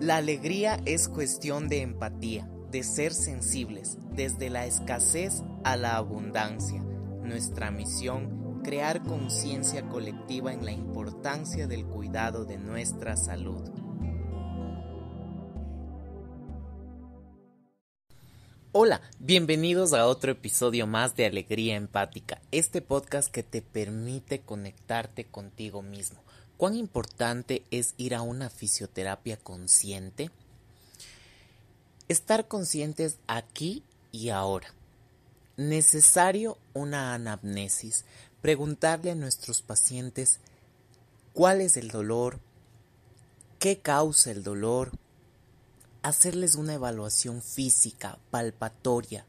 La alegría es cuestión de empatía, de ser sensibles, desde la escasez a la abundancia. Nuestra misión, crear conciencia colectiva en la importancia del cuidado de nuestra salud. Hola, bienvenidos a otro episodio más de Alegría Empática, este podcast que te permite conectarte contigo mismo. ¿Cuán importante es ir a una fisioterapia consciente? Estar conscientes aquí y ahora. Necesario una anamnesis, preguntarle a nuestros pacientes cuál es el dolor, qué causa el dolor, hacerles una evaluación física, palpatoria,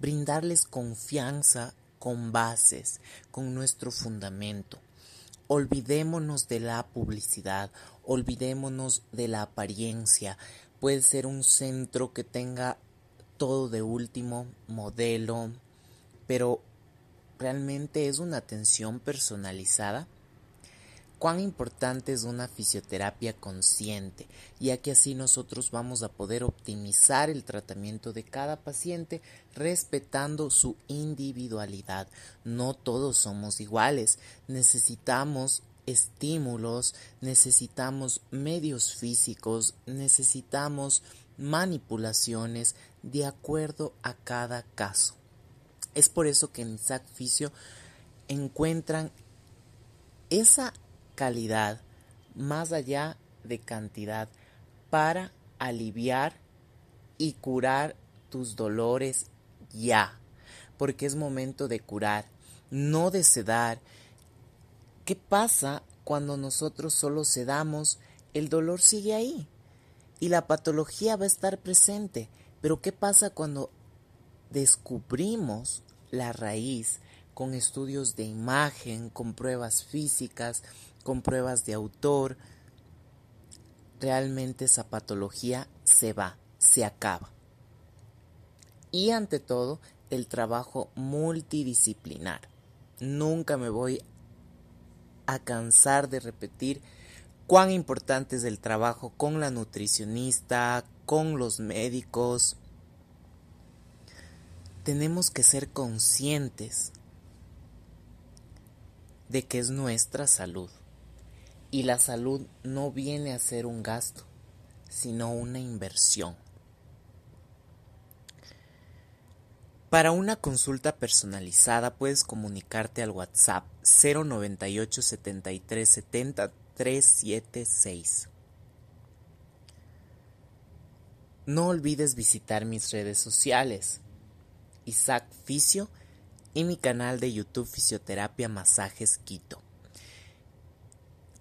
brindarles confianza con bases, con nuestro fundamento. Olvidémonos de la publicidad, olvidémonos de la apariencia. Puede ser un centro que tenga todo de último modelo, pero ¿realmente es una atención personalizada? Cuán importante es una fisioterapia consciente, ya que así nosotros vamos a poder optimizar el tratamiento de cada paciente respetando su individualidad. No todos somos iguales, necesitamos estímulos, necesitamos medios físicos, necesitamos manipulaciones de acuerdo a cada caso. Es por eso que en Isaac Fisio encuentran esa calidad más allá de cantidad para aliviar y curar tus dolores ya, porque es momento de curar, no de sedar. ¿Qué pasa cuando nosotros solo sedamos? El dolor sigue ahí y la patología va a estar presente. Pero ¿qué pasa cuando descubrimos la raíz con estudios de imagen, con pruebas físicas, con pruebas de autor, realmente esa patología se va, se acaba. Y ante todo, el trabajo multidisciplinar. Nunca me voy a cansar de repetir cuán importante es el trabajo con la nutricionista, con los médicos. Tenemos que ser conscientes de que es nuestra salud. Y la salud no viene a ser un gasto, sino una inversión. Para una consulta personalizada puedes comunicarte al WhatsApp 098 73 70 376. No olvides visitar mis redes sociales, Isaac Fisio y mi canal de YouTube Fisioterapia Masajes Quito.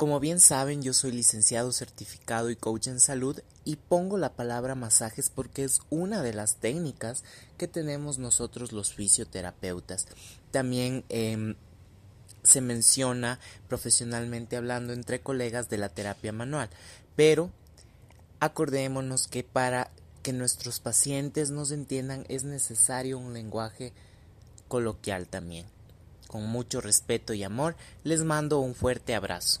Como bien saben, yo soy licenciado certificado y coach en salud y pongo la palabra masajes porque es una de las técnicas que tenemos nosotros los fisioterapeutas. También em, se menciona profesionalmente hablando entre colegas de la terapia manual, pero acordémonos que para que nuestros pacientes nos entiendan es necesario un lenguaje coloquial también. Con mucho respeto y amor, les mando un fuerte abrazo.